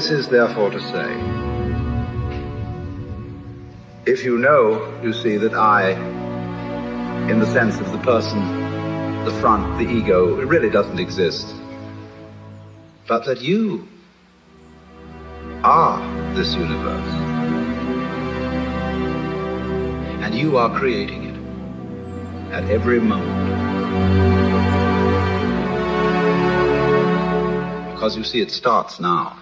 This is therefore to say, if you know, you see, that I, in the sense of the person, the front, the ego, it really doesn't exist, but that you are this universe, and you are creating it at every moment. Because you see, it starts now.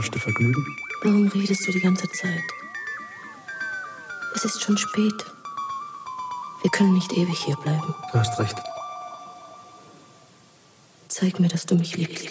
tauschte Vergnügen. Warum redest du die ganze Zeit? Es ist schon spät. Wir können nicht ewig hier bleiben. Du hast recht. Zeig mir, dass du mich liebst.